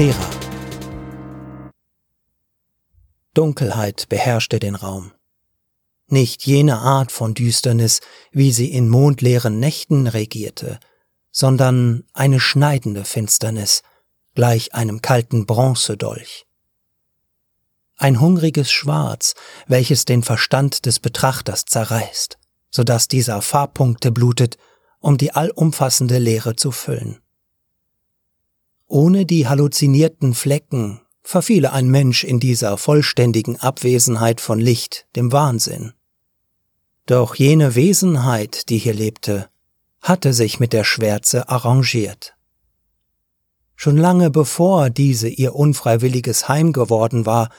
Thera. Dunkelheit beherrschte den Raum. Nicht jene Art von Düsternis, wie sie in mondleeren Nächten regierte, sondern eine schneidende Finsternis, gleich einem kalten Bronzedolch. Ein hungriges Schwarz, welches den Verstand des Betrachters zerreißt, so dass dieser Farbpunkte blutet, um die allumfassende Leere zu füllen. Ohne die halluzinierten Flecken verfiele ein Mensch in dieser vollständigen Abwesenheit von Licht dem Wahnsinn. Doch jene Wesenheit, die hier lebte, hatte sich mit der Schwärze arrangiert. Schon lange bevor diese ihr unfreiwilliges Heim geworden war,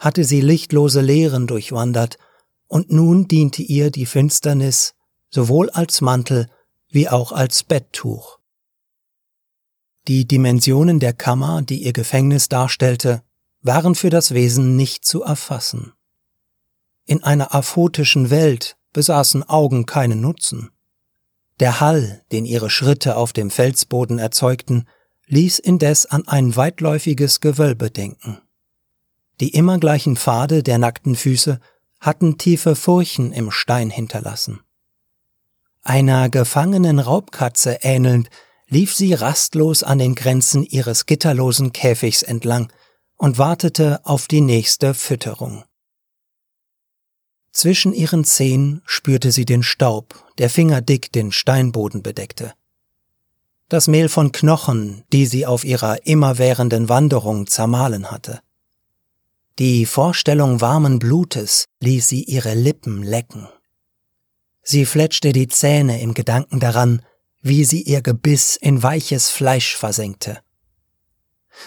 hatte sie lichtlose Lehren durchwandert, und nun diente ihr die Finsternis sowohl als Mantel wie auch als Betttuch. Die Dimensionen der Kammer, die ihr Gefängnis darstellte, waren für das Wesen nicht zu erfassen. In einer aphotischen Welt besaßen Augen keinen Nutzen. Der Hall, den ihre Schritte auf dem Felsboden erzeugten, ließ indes an ein weitläufiges Gewölbe denken. Die immer gleichen Pfade der nackten Füße hatten tiefe Furchen im Stein hinterlassen. Einer gefangenen Raubkatze ähnelnd lief sie rastlos an den Grenzen ihres gitterlosen Käfigs entlang und wartete auf die nächste Fütterung. Zwischen ihren Zehen spürte sie den Staub, der fingerdick den Steinboden bedeckte. Das Mehl von Knochen, die sie auf ihrer immerwährenden Wanderung zermahlen hatte. Die Vorstellung warmen Blutes ließ sie ihre Lippen lecken. Sie fletschte die Zähne im Gedanken daran, wie sie ihr Gebiss in weiches Fleisch versenkte.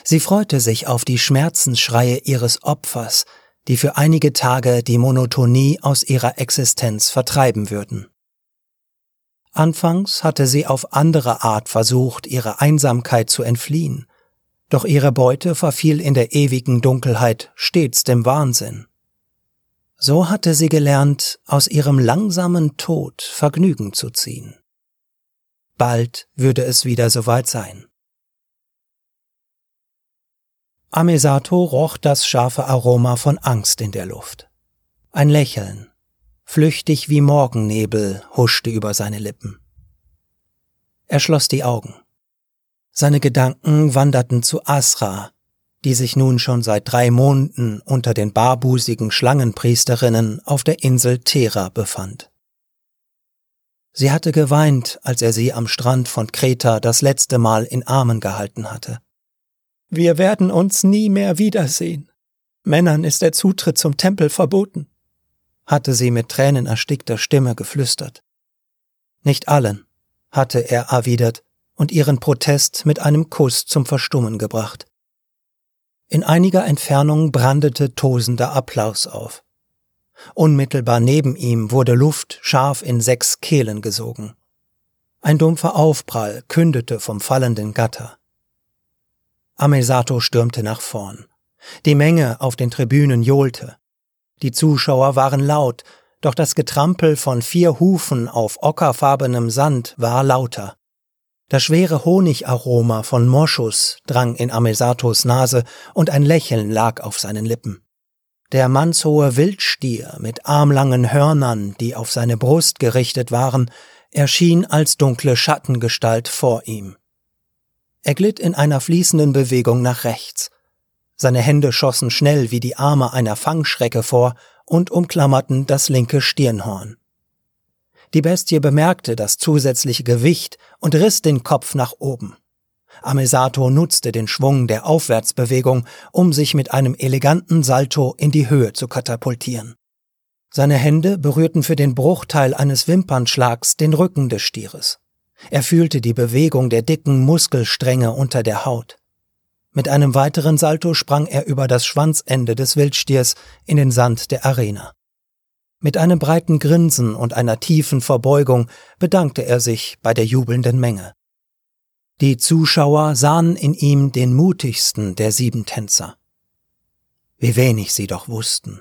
Sie freute sich auf die Schmerzensschreie ihres Opfers, die für einige Tage die Monotonie aus ihrer Existenz vertreiben würden. Anfangs hatte sie auf andere Art versucht, ihre Einsamkeit zu entfliehen, doch ihre Beute verfiel in der ewigen Dunkelheit stets dem Wahnsinn. So hatte sie gelernt, aus ihrem langsamen Tod Vergnügen zu ziehen. Bald würde es wieder soweit sein. Amesato roch das scharfe Aroma von Angst in der Luft. Ein Lächeln, flüchtig wie Morgennebel, huschte über seine Lippen. Er schloss die Augen. Seine Gedanken wanderten zu Asra, die sich nun schon seit drei Monaten unter den barbusigen Schlangenpriesterinnen auf der Insel Thera befand. Sie hatte geweint, als er sie am Strand von Kreta das letzte Mal in Armen gehalten hatte. Wir werden uns nie mehr wiedersehen. Männern ist der Zutritt zum Tempel verboten, hatte sie mit tränenerstickter Stimme geflüstert. Nicht allen, hatte er erwidert und ihren Protest mit einem Kuss zum Verstummen gebracht. In einiger Entfernung brandete tosender Applaus auf. Unmittelbar neben ihm wurde Luft scharf in sechs Kehlen gesogen. Ein dumpfer Aufprall kündete vom fallenden Gatter. Amesato stürmte nach vorn. Die Menge auf den Tribünen johlte. Die Zuschauer waren laut, doch das Getrampel von vier Hufen auf ockerfarbenem Sand war lauter. Das schwere Honigaroma von Moschus drang in Amesatos Nase und ein Lächeln lag auf seinen Lippen. Der mannshohe Wildstier mit armlangen Hörnern, die auf seine Brust gerichtet waren, erschien als dunkle Schattengestalt vor ihm. Er glitt in einer fließenden Bewegung nach rechts. Seine Hände schossen schnell wie die Arme einer Fangschrecke vor und umklammerten das linke Stirnhorn. Die Bestie bemerkte das zusätzliche Gewicht und riss den Kopf nach oben. Amesato nutzte den Schwung der Aufwärtsbewegung, um sich mit einem eleganten Salto in die Höhe zu katapultieren. Seine Hände berührten für den Bruchteil eines Wimpernschlags den Rücken des Stieres. Er fühlte die Bewegung der dicken Muskelstränge unter der Haut. Mit einem weiteren Salto sprang er über das Schwanzende des Wildstiers in den Sand der Arena. Mit einem breiten Grinsen und einer tiefen Verbeugung bedankte er sich bei der jubelnden Menge. Die Zuschauer sahen in ihm den mutigsten der sieben Tänzer. Wie wenig sie doch wussten.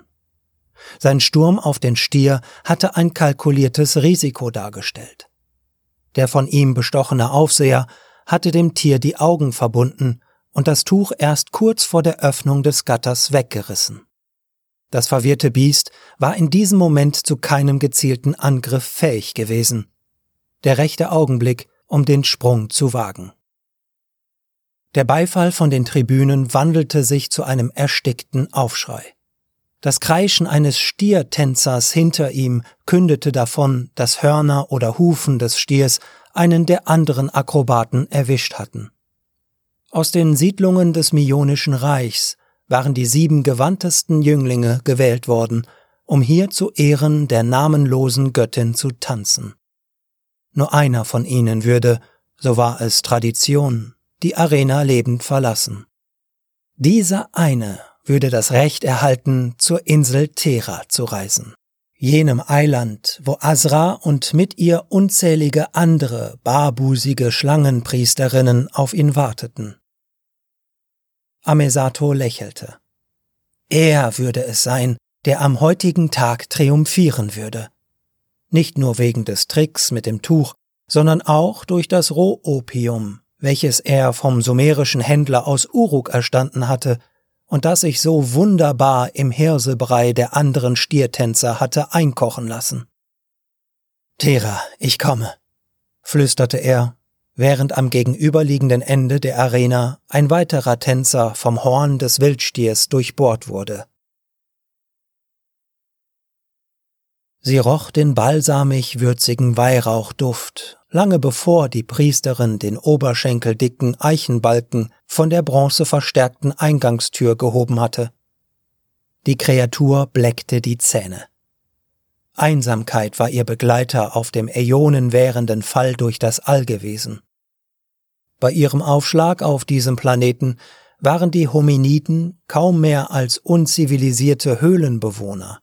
Sein Sturm auf den Stier hatte ein kalkuliertes Risiko dargestellt. Der von ihm bestochene Aufseher hatte dem Tier die Augen verbunden und das Tuch erst kurz vor der Öffnung des Gatters weggerissen. Das verwirrte Biest war in diesem Moment zu keinem gezielten Angriff fähig gewesen. Der rechte Augenblick, um den Sprung zu wagen. Der Beifall von den Tribünen wandelte sich zu einem erstickten Aufschrei. Das Kreischen eines Stiertänzers hinter ihm kündete davon, dass Hörner oder Hufen des Stiers einen der anderen Akrobaten erwischt hatten. Aus den Siedlungen des Mionischen Reichs waren die sieben gewandtesten Jünglinge gewählt worden, um hier zu Ehren der namenlosen Göttin zu tanzen. Nur einer von ihnen würde, so war es Tradition, die Arena lebend verlassen. Dieser eine würde das Recht erhalten, zur Insel Thera zu reisen. Jenem Eiland, wo Asra und mit ihr unzählige andere barbusige Schlangenpriesterinnen auf ihn warteten. Amesato lächelte. Er würde es sein, der am heutigen Tag triumphieren würde. Nicht nur wegen des Tricks mit dem Tuch, sondern auch durch das Rohopium, welches er vom sumerischen Händler aus Uruk erstanden hatte und das sich so wunderbar im Hirsebrei der anderen Stiertänzer hatte einkochen lassen. Tera, ich komme, flüsterte er, während am gegenüberliegenden Ende der Arena ein weiterer Tänzer vom Horn des Wildstiers durchbohrt wurde. Sie roch den balsamig würzigen Weihrauchduft, lange bevor die Priesterin den oberschenkeldicken Eichenbalken von der bronzeverstärkten Eingangstür gehoben hatte. Die Kreatur bleckte die Zähne. Einsamkeit war ihr Begleiter auf dem äonenwährenden Fall durch das All gewesen. Bei ihrem Aufschlag auf diesem Planeten waren die Hominiden kaum mehr als unzivilisierte Höhlenbewohner.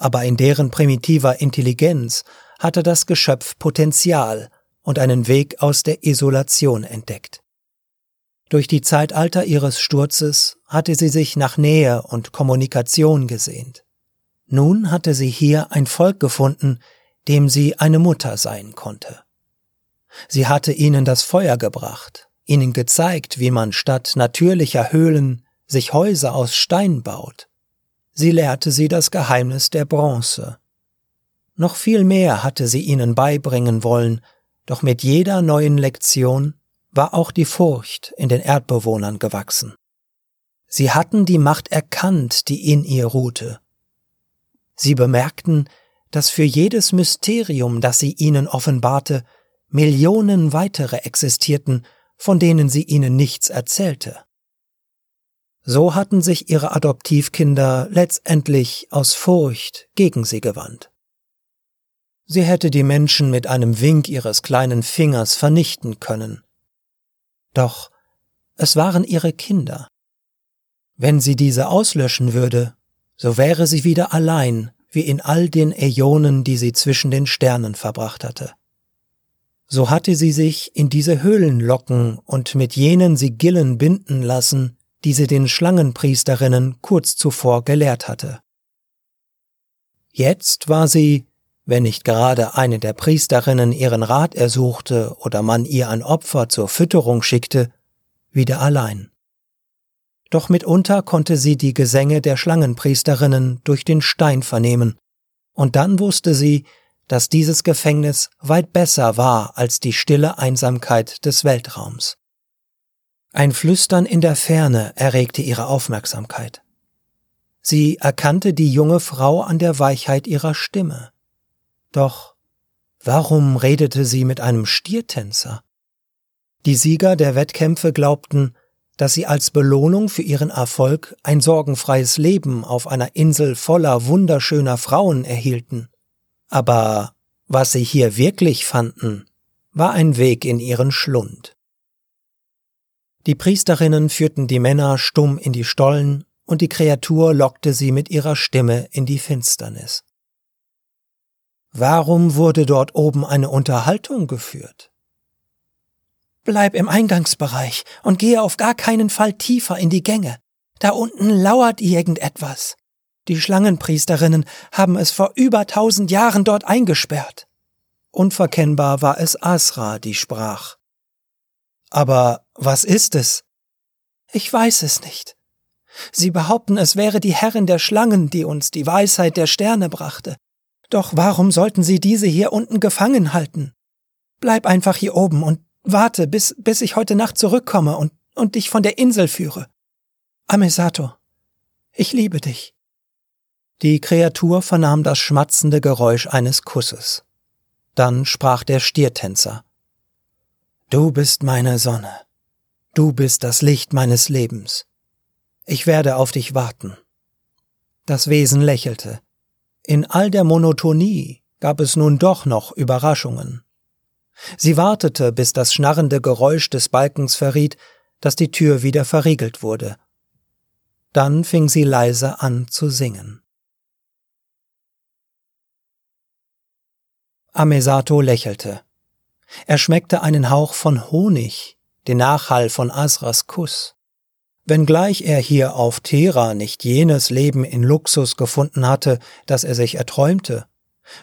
Aber in deren primitiver Intelligenz hatte das Geschöpf Potenzial und einen Weg aus der Isolation entdeckt. Durch die Zeitalter ihres Sturzes hatte sie sich nach Nähe und Kommunikation gesehnt. Nun hatte sie hier ein Volk gefunden, dem sie eine Mutter sein konnte. Sie hatte ihnen das Feuer gebracht, ihnen gezeigt, wie man statt natürlicher Höhlen sich Häuser aus Stein baut. Sie lehrte sie das Geheimnis der Bronze, noch viel mehr hatte sie ihnen beibringen wollen, doch mit jeder neuen Lektion war auch die Furcht in den Erdbewohnern gewachsen. Sie hatten die Macht erkannt, die in ihr ruhte. Sie bemerkten, dass für jedes Mysterium, das sie ihnen offenbarte, Millionen weitere existierten, von denen sie ihnen nichts erzählte. So hatten sich ihre Adoptivkinder letztendlich aus Furcht gegen sie gewandt. Sie hätte die Menschen mit einem Wink ihres kleinen Fingers vernichten können. Doch es waren ihre Kinder. Wenn sie diese auslöschen würde, so wäre sie wieder allein, wie in all den Äonen, die sie zwischen den Sternen verbracht hatte. So hatte sie sich in diese Höhlen locken und mit jenen Sigillen binden lassen, die sie den Schlangenpriesterinnen kurz zuvor gelehrt hatte. Jetzt war sie wenn nicht gerade eine der Priesterinnen ihren Rat ersuchte oder man ihr ein Opfer zur Fütterung schickte, wieder allein. Doch mitunter konnte sie die Gesänge der Schlangenpriesterinnen durch den Stein vernehmen, und dann wusste sie, dass dieses Gefängnis weit besser war als die stille Einsamkeit des Weltraums. Ein Flüstern in der Ferne erregte ihre Aufmerksamkeit. Sie erkannte die junge Frau an der Weichheit ihrer Stimme. Doch warum redete sie mit einem Stiertänzer? Die Sieger der Wettkämpfe glaubten, dass sie als Belohnung für ihren Erfolg ein sorgenfreies Leben auf einer Insel voller wunderschöner Frauen erhielten. Aber was sie hier wirklich fanden, war ein Weg in ihren Schlund. Die Priesterinnen führten die Männer stumm in die Stollen, und die Kreatur lockte sie mit ihrer Stimme in die Finsternis. Warum wurde dort oben eine Unterhaltung geführt? Bleib im Eingangsbereich und gehe auf gar keinen Fall tiefer in die Gänge. Da unten lauert irgendetwas. Die Schlangenpriesterinnen haben es vor über tausend Jahren dort eingesperrt. Unverkennbar war es Asra, die sprach. Aber was ist es? Ich weiß es nicht. Sie behaupten, es wäre die Herrin der Schlangen, die uns die Weisheit der Sterne brachte. Doch warum sollten sie diese hier unten gefangen halten? Bleib einfach hier oben und warte, bis, bis ich heute Nacht zurückkomme und, und dich von der Insel führe. Amesato, ich liebe dich. Die Kreatur vernahm das schmatzende Geräusch eines Kusses. Dann sprach der Stiertänzer. Du bist meine Sonne. Du bist das Licht meines Lebens. Ich werde auf dich warten. Das Wesen lächelte. In all der Monotonie gab es nun doch noch Überraschungen. Sie wartete, bis das schnarrende Geräusch des Balkens verriet, dass die Tür wieder verriegelt wurde. Dann fing sie leise an zu singen. Amesato lächelte. Er schmeckte einen Hauch von Honig, den Nachhall von Asras Kuss. Wenngleich er hier auf Thera nicht jenes Leben in Luxus gefunden hatte, das er sich erträumte,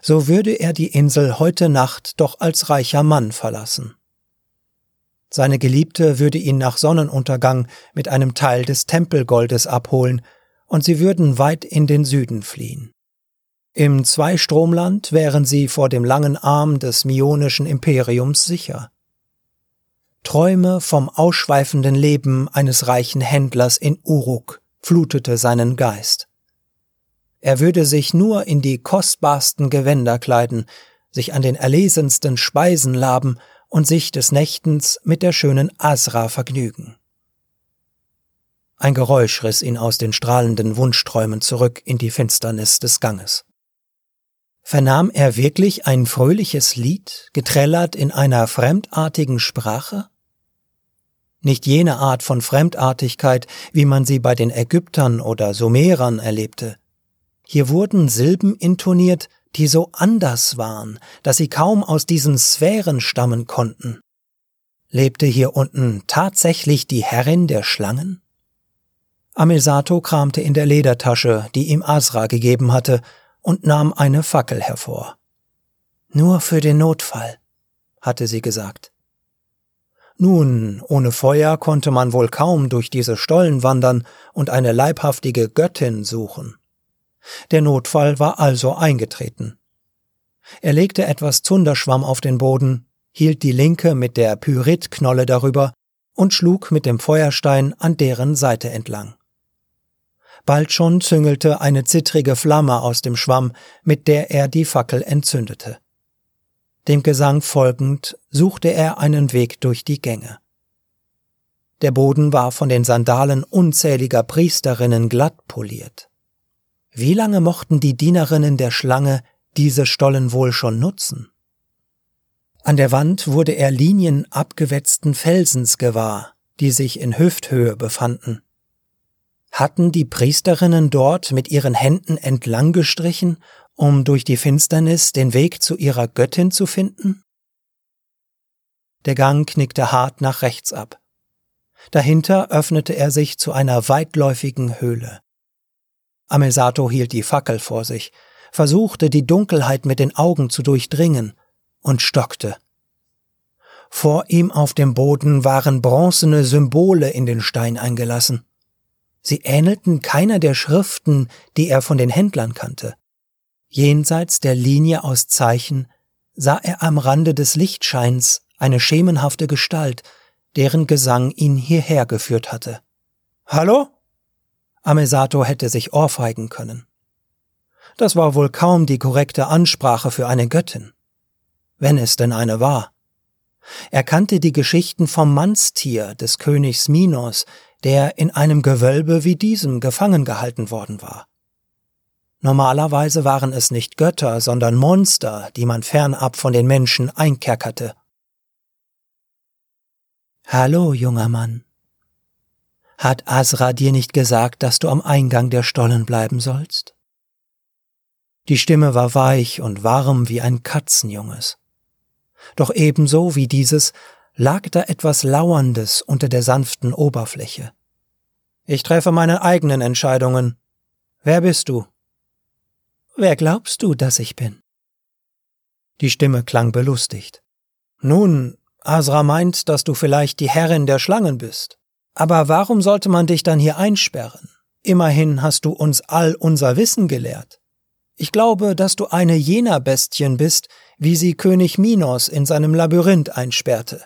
so würde er die Insel heute Nacht doch als reicher Mann verlassen. Seine Geliebte würde ihn nach Sonnenuntergang mit einem Teil des Tempelgoldes abholen, und sie würden weit in den Süden fliehen. Im Zweistromland wären sie vor dem langen Arm des mionischen Imperiums sicher. Träume vom ausschweifenden Leben eines reichen Händlers in Uruk flutete seinen Geist. Er würde sich nur in die kostbarsten Gewänder kleiden, sich an den erlesensten Speisen laben und sich des Nächtens mit der schönen Asra vergnügen. Ein Geräusch riss ihn aus den strahlenden Wunschträumen zurück in die Finsternis des Ganges. Vernahm er wirklich ein fröhliches Lied, geträllert in einer fremdartigen Sprache? nicht jene Art von Fremdartigkeit, wie man sie bei den Ägyptern oder Sumerern erlebte. Hier wurden Silben intoniert, die so anders waren, dass sie kaum aus diesen Sphären stammen konnten. Lebte hier unten tatsächlich die Herrin der Schlangen? Amesato kramte in der Ledertasche, die ihm Asra gegeben hatte, und nahm eine Fackel hervor. Nur für den Notfall, hatte sie gesagt. Nun, ohne Feuer konnte man wohl kaum durch diese Stollen wandern und eine leibhaftige Göttin suchen. Der Notfall war also eingetreten. Er legte etwas Zunderschwamm auf den Boden, hielt die linke mit der Pyritknolle darüber und schlug mit dem Feuerstein an deren Seite entlang. Bald schon züngelte eine zittrige Flamme aus dem Schwamm, mit der er die Fackel entzündete. Dem Gesang folgend suchte er einen Weg durch die Gänge. Der Boden war von den Sandalen unzähliger Priesterinnen glatt poliert. Wie lange mochten die Dienerinnen der Schlange diese Stollen wohl schon nutzen? An der Wand wurde er Linien abgewetzten Felsens gewahr, die sich in Hüfthöhe befanden. Hatten die Priesterinnen dort mit ihren Händen entlang gestrichen um durch die Finsternis den Weg zu ihrer Göttin zu finden? Der Gang knickte hart nach rechts ab. Dahinter öffnete er sich zu einer weitläufigen Höhle. Amesato hielt die Fackel vor sich, versuchte die Dunkelheit mit den Augen zu durchdringen und stockte. Vor ihm auf dem Boden waren bronzene Symbole in den Stein eingelassen. Sie ähnelten keiner der Schriften, die er von den Händlern kannte. Jenseits der Linie aus Zeichen sah er am Rande des Lichtscheins eine schemenhafte Gestalt, deren Gesang ihn hierher geführt hatte. Hallo? Amesato hätte sich ohrfeigen können. Das war wohl kaum die korrekte Ansprache für eine Göttin. Wenn es denn eine war. Er kannte die Geschichten vom Mannstier des Königs Minos, der in einem Gewölbe wie diesem gefangen gehalten worden war. Normalerweise waren es nicht Götter, sondern Monster, die man fernab von den Menschen einkerkerte. Hallo, junger Mann. Hat Asra dir nicht gesagt, dass du am Eingang der Stollen bleiben sollst? Die Stimme war weich und warm wie ein Katzenjunges. Doch ebenso wie dieses lag da etwas Lauerndes unter der sanften Oberfläche. Ich treffe meine eigenen Entscheidungen. Wer bist du? Wer glaubst du, dass ich bin? Die Stimme klang belustigt. Nun, Asra meint, dass du vielleicht die Herrin der Schlangen bist. Aber warum sollte man dich dann hier einsperren? Immerhin hast du uns all unser Wissen gelehrt. Ich glaube, dass du eine jener Bestien bist, wie sie König Minos in seinem Labyrinth einsperrte.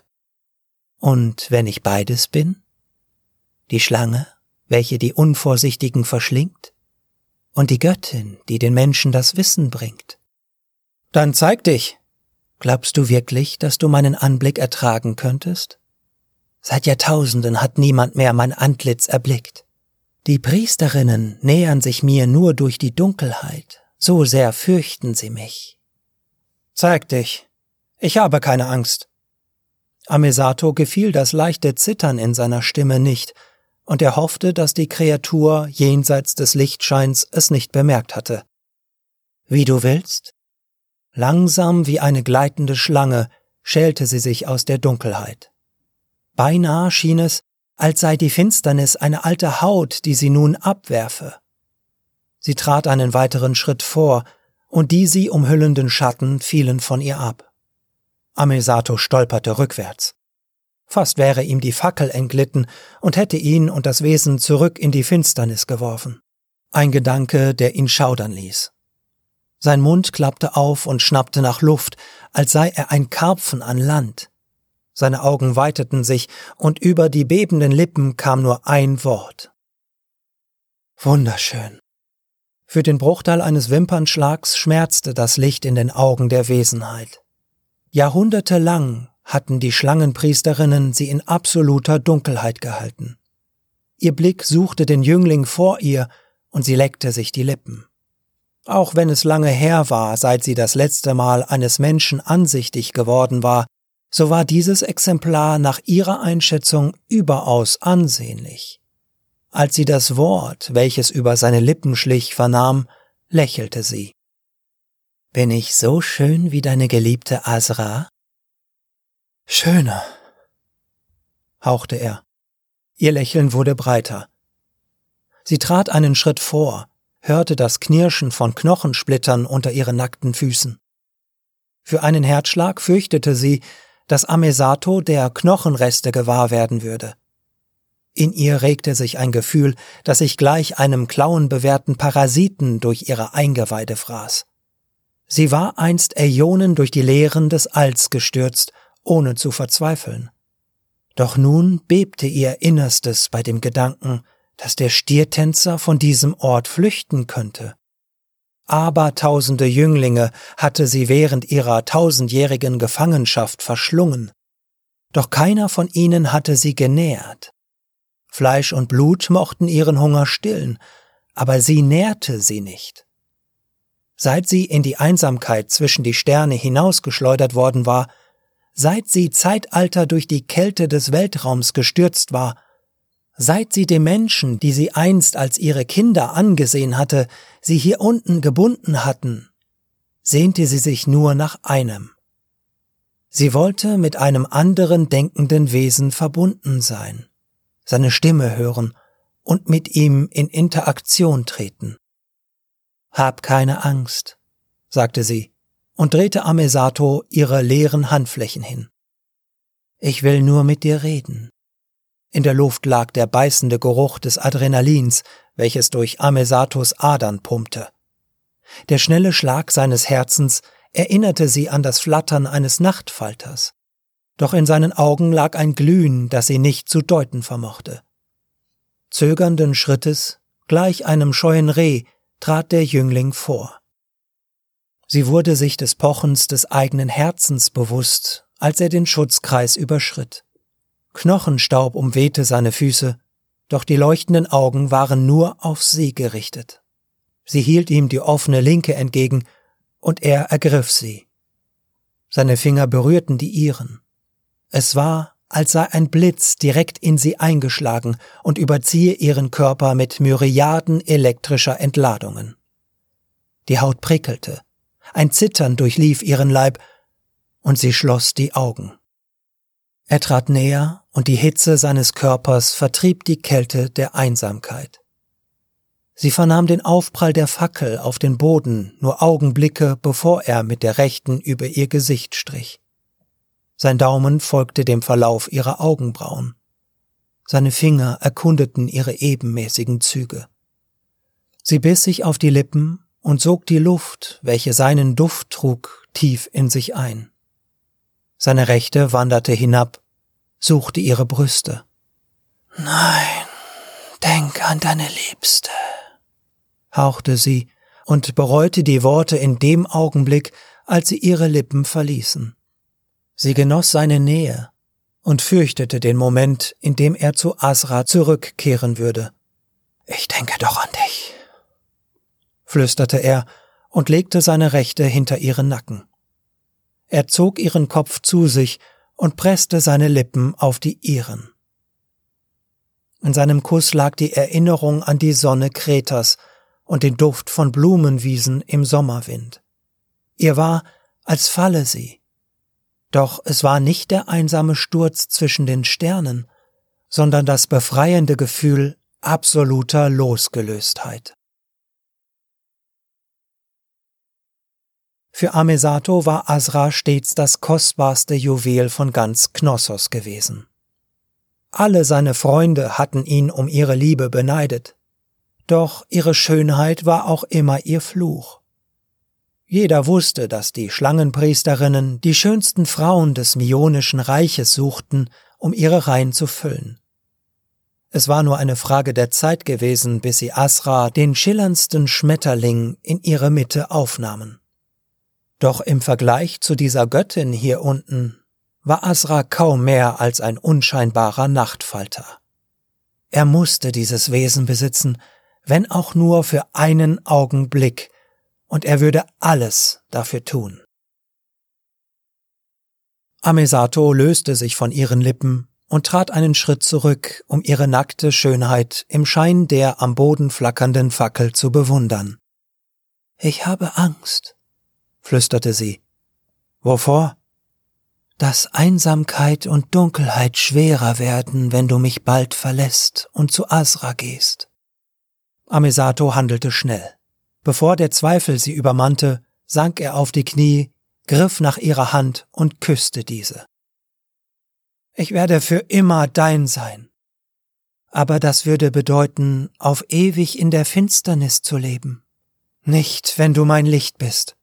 Und wenn ich beides bin? Die Schlange, welche die Unvorsichtigen verschlingt? Und die Göttin, die den Menschen das Wissen bringt? Dann zeig dich. Glaubst du wirklich, dass du meinen Anblick ertragen könntest? Seit Jahrtausenden hat niemand mehr mein Antlitz erblickt. Die Priesterinnen nähern sich mir nur durch die Dunkelheit, so sehr fürchten sie mich. Zeig dich. Ich habe keine Angst. Amesato gefiel das leichte Zittern in seiner Stimme nicht, und er hoffte, dass die Kreatur jenseits des Lichtscheins es nicht bemerkt hatte. Wie du willst? Langsam wie eine gleitende Schlange schälte sie sich aus der Dunkelheit. Beinahe schien es, als sei die Finsternis eine alte Haut, die sie nun abwerfe. Sie trat einen weiteren Schritt vor, und die sie umhüllenden Schatten fielen von ihr ab. Amesato stolperte rückwärts. Fast wäre ihm die Fackel entglitten und hätte ihn und das Wesen zurück in die Finsternis geworfen. Ein Gedanke, der ihn schaudern ließ. Sein Mund klappte auf und schnappte nach Luft, als sei er ein Karpfen an Land. Seine Augen weiteten sich, und über die bebenden Lippen kam nur ein Wort. Wunderschön. Für den Bruchteil eines Wimpernschlags schmerzte das Licht in den Augen der Wesenheit. Jahrhundertelang hatten die Schlangenpriesterinnen sie in absoluter Dunkelheit gehalten. Ihr Blick suchte den Jüngling vor ihr, und sie leckte sich die Lippen. Auch wenn es lange her war, seit sie das letzte Mal eines Menschen ansichtig geworden war, so war dieses Exemplar nach ihrer Einschätzung überaus ansehnlich. Als sie das Wort, welches über seine Lippen schlich, vernahm, lächelte sie. Bin ich so schön wie deine geliebte Asra? Schöner, hauchte er. Ihr Lächeln wurde breiter. Sie trat einen Schritt vor, hörte das Knirschen von Knochensplittern unter ihren nackten Füßen. Für einen Herzschlag fürchtete sie, dass Amesato der Knochenreste gewahr werden würde. In ihr regte sich ein Gefühl, das sich gleich einem klauenbewehrten Parasiten durch ihre Eingeweide fraß. Sie war einst Äonen durch die Leeren des Alls gestürzt, ohne zu verzweifeln. Doch nun bebte ihr Innerstes bei dem Gedanken, dass der Stiertänzer von diesem Ort flüchten könnte. Abertausende Jünglinge hatte sie während ihrer tausendjährigen Gefangenschaft verschlungen. Doch keiner von ihnen hatte sie genährt. Fleisch und Blut mochten ihren Hunger stillen, aber sie nährte sie nicht. Seit sie in die Einsamkeit zwischen die Sterne hinausgeschleudert worden war, seit sie Zeitalter durch die Kälte des Weltraums gestürzt war, seit sie dem Menschen, die sie einst als ihre Kinder angesehen hatte, sie hier unten gebunden hatten, sehnte sie sich nur nach einem. Sie wollte mit einem anderen denkenden Wesen verbunden sein seine Stimme hören und mit ihm in Interaktion treten. Hab keine Angst, sagte sie und drehte Amesato ihre leeren Handflächen hin. Ich will nur mit dir reden. In der Luft lag der beißende Geruch des Adrenalins, welches durch Amesatos Adern pumpte. Der schnelle Schlag seines Herzens erinnerte sie an das Flattern eines Nachtfalters doch in seinen Augen lag ein Glühen, das sie nicht zu deuten vermochte. Zögernden Schrittes, gleich einem scheuen Reh, trat der Jüngling vor. Sie wurde sich des Pochens des eigenen Herzens bewusst, als er den Schutzkreis überschritt. Knochenstaub umwehte seine Füße, doch die leuchtenden Augen waren nur auf sie gerichtet. Sie hielt ihm die offene Linke entgegen, und er ergriff sie. Seine Finger berührten die ihren. Es war, als sei ein Blitz direkt in sie eingeschlagen und überziehe ihren Körper mit Myriaden elektrischer Entladungen. Die Haut prickelte, ein Zittern durchlief ihren Leib, und sie schloss die Augen. Er trat näher, und die Hitze seines Körpers vertrieb die Kälte der Einsamkeit. Sie vernahm den Aufprall der Fackel auf den Boden nur Augenblicke, bevor er mit der rechten über ihr Gesicht strich. Sein Daumen folgte dem Verlauf ihrer Augenbrauen. Seine Finger erkundeten ihre ebenmäßigen Züge. Sie biss sich auf die Lippen und sog die Luft, welche seinen Duft trug, tief in sich ein. Seine Rechte wanderte hinab, suchte ihre Brüste. Nein, denk an deine Liebste, hauchte sie und bereute die Worte in dem Augenblick, als sie ihre Lippen verließen. Sie genoss seine Nähe und fürchtete den Moment, in dem er zu Asra zurückkehren würde. Ich denke doch an dich, flüsterte er und legte seine Rechte hinter ihren Nacken. Er zog ihren Kopf zu sich und presste seine Lippen auf die ihren. In seinem Kuss lag die Erinnerung an die Sonne Kretas und den Duft von Blumenwiesen im Sommerwind. Ihr war, als falle sie. Doch es war nicht der einsame Sturz zwischen den Sternen, sondern das befreiende Gefühl absoluter Losgelöstheit. Für Amesato war Asra stets das kostbarste Juwel von ganz Knossos gewesen. Alle seine Freunde hatten ihn um ihre Liebe beneidet, doch ihre Schönheit war auch immer ihr Fluch. Jeder wusste, dass die Schlangenpriesterinnen die schönsten Frauen des Mionischen Reiches suchten, um ihre Reihen zu füllen. Es war nur eine Frage der Zeit gewesen, bis sie Asra, den schillerndsten Schmetterling, in ihre Mitte aufnahmen. Doch im Vergleich zu dieser Göttin hier unten war Asra kaum mehr als ein unscheinbarer Nachtfalter. Er musste dieses Wesen besitzen, wenn auch nur für einen Augenblick, und er würde alles dafür tun. Amesato löste sich von ihren Lippen und trat einen Schritt zurück, um ihre nackte Schönheit im Schein der am Boden flackernden Fackel zu bewundern. Ich habe Angst, flüsterte sie. Wovor? Dass Einsamkeit und Dunkelheit schwerer werden, wenn du mich bald verlässt und zu Asra gehst. Amesato handelte schnell. Bevor der Zweifel sie übermannte, sank er auf die Knie, griff nach ihrer Hand und küsste diese. Ich werde für immer dein sein. Aber das würde bedeuten, auf ewig in der Finsternis zu leben. Nicht, wenn du mein Licht bist.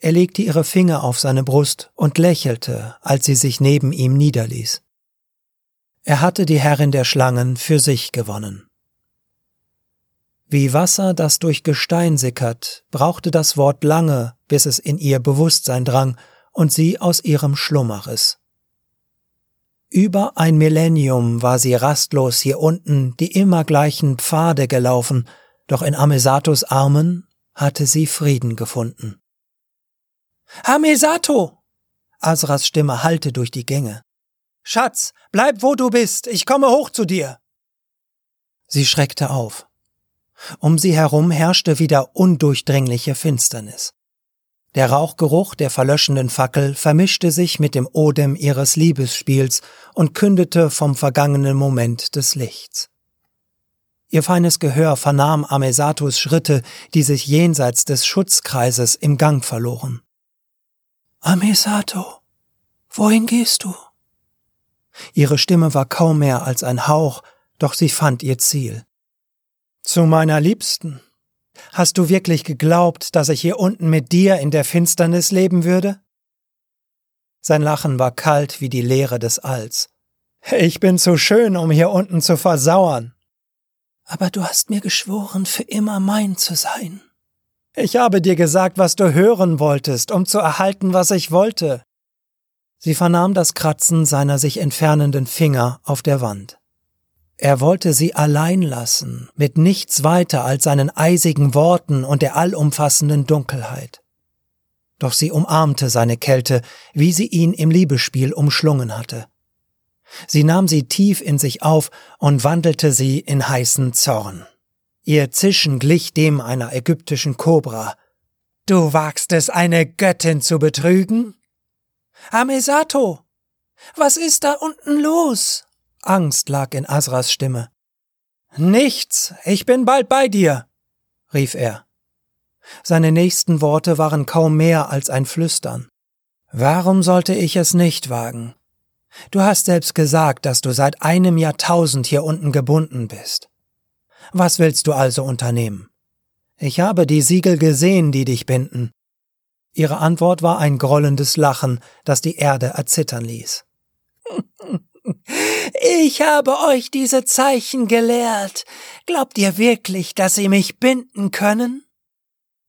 Er legte ihre Finger auf seine Brust und lächelte, als sie sich neben ihm niederließ. Er hatte die Herrin der Schlangen für sich gewonnen. Wie Wasser, das durch Gestein sickert, brauchte das Wort lange, bis es in ihr Bewusstsein drang und sie aus ihrem Schlummer riss. Über ein Millennium war sie rastlos hier unten die immer gleichen Pfade gelaufen, doch in Amesatos Armen hatte sie Frieden gefunden. Hamesato! Asras Stimme hallte durch die Gänge. Schatz, bleib wo du bist, ich komme hoch zu dir. Sie schreckte auf. Um sie herum herrschte wieder undurchdringliche Finsternis. Der Rauchgeruch der verlöschenden Fackel vermischte sich mit dem Odem ihres Liebesspiels und kündete vom vergangenen Moment des Lichts. Ihr feines Gehör vernahm Amesatos Schritte, die sich jenseits des Schutzkreises im Gang verloren. Amesato, wohin gehst du? Ihre Stimme war kaum mehr als ein Hauch, doch sie fand ihr Ziel. Zu meiner Liebsten. Hast du wirklich geglaubt, dass ich hier unten mit dir in der Finsternis leben würde? Sein Lachen war kalt wie die Leere des Alls. Ich bin zu schön, um hier unten zu versauern. Aber du hast mir geschworen, für immer mein zu sein. Ich habe dir gesagt, was du hören wolltest, um zu erhalten, was ich wollte. Sie vernahm das Kratzen seiner sich entfernenden Finger auf der Wand. Er wollte sie allein lassen, mit nichts weiter als seinen eisigen Worten und der allumfassenden Dunkelheit. Doch sie umarmte seine Kälte, wie sie ihn im Liebesspiel umschlungen hatte. Sie nahm sie tief in sich auf und wandelte sie in heißen Zorn. Ihr Zischen glich dem einer ägyptischen Kobra. Du wagst es, eine Göttin zu betrügen? Amesato! Was ist da unten los? Angst lag in Asras Stimme. Nichts, ich bin bald bei dir, rief er. Seine nächsten Worte waren kaum mehr als ein Flüstern. Warum sollte ich es nicht wagen? Du hast selbst gesagt, dass du seit einem Jahrtausend hier unten gebunden bist. Was willst du also unternehmen? Ich habe die Siegel gesehen, die dich binden. Ihre Antwort war ein grollendes Lachen, das die Erde erzittern ließ. Ich habe euch diese Zeichen gelehrt. Glaubt ihr wirklich, dass sie mich binden können?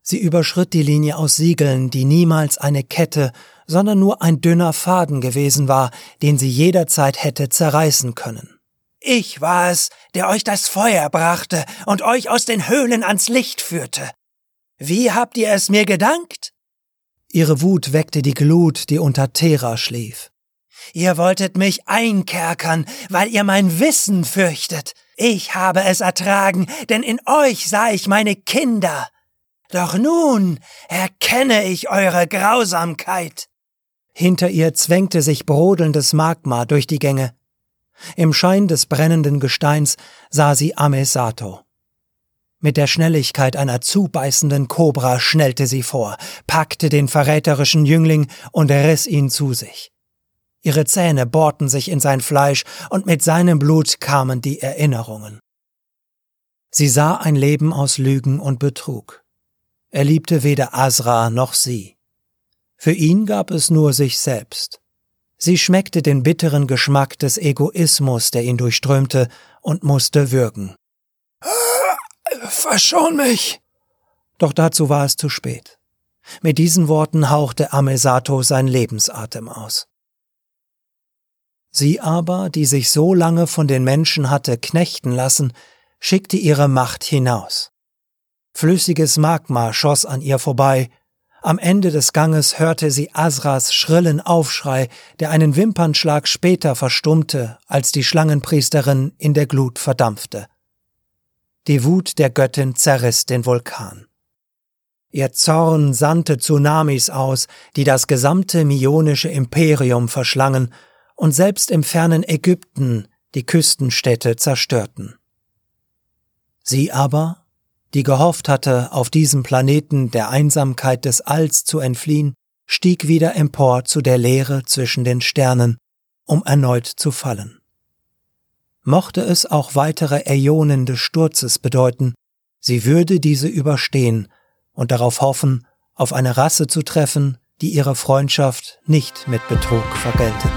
Sie überschritt die Linie aus Siegeln, die niemals eine Kette, sondern nur ein dünner Faden gewesen war, den sie jederzeit hätte zerreißen können. Ich war es, der euch das Feuer brachte und euch aus den Höhlen ans Licht führte. Wie habt ihr es mir gedankt? Ihre Wut weckte die Glut, die unter Thera schlief. Ihr wolltet mich einkerkern, weil ihr mein Wissen fürchtet. Ich habe es ertragen, denn in euch sah ich meine Kinder. Doch nun erkenne ich eure Grausamkeit. Hinter ihr zwängte sich brodelndes Magma durch die Gänge. Im Schein des brennenden Gesteins sah sie Amesato. Mit der Schnelligkeit einer zubeißenden Kobra schnellte sie vor, packte den verräterischen Jüngling und riss ihn zu sich. Ihre Zähne bohrten sich in sein Fleisch, und mit seinem Blut kamen die Erinnerungen. Sie sah ein Leben aus Lügen und Betrug. Er liebte weder Asra noch sie. Für ihn gab es nur sich selbst. Sie schmeckte den bitteren Geschmack des Egoismus, der ihn durchströmte, und musste würgen. Verschon mich! Doch dazu war es zu spät. Mit diesen Worten hauchte Amesato sein Lebensatem aus. Sie aber, die sich so lange von den Menschen hatte knechten lassen, schickte ihre Macht hinaus. Flüssiges Magma schoss an ihr vorbei, am Ende des Ganges hörte sie Asras schrillen Aufschrei, der einen Wimpernschlag später verstummte, als die Schlangenpriesterin in der Glut verdampfte. Die Wut der Göttin zerriss den Vulkan. Ihr Zorn sandte Tsunamis aus, die das gesamte mionische Imperium verschlangen und selbst im fernen Ägypten die Küstenstädte zerstörten. Sie aber, die gehofft hatte, auf diesem Planeten der Einsamkeit des Alls zu entfliehen, stieg wieder empor zu der Leere zwischen den Sternen, um erneut zu fallen. Mochte es auch weitere Äonen des Sturzes bedeuten, sie würde diese überstehen und darauf hoffen, auf eine Rasse zu treffen, die ihre Freundschaft nicht mit Betrug vergeltet.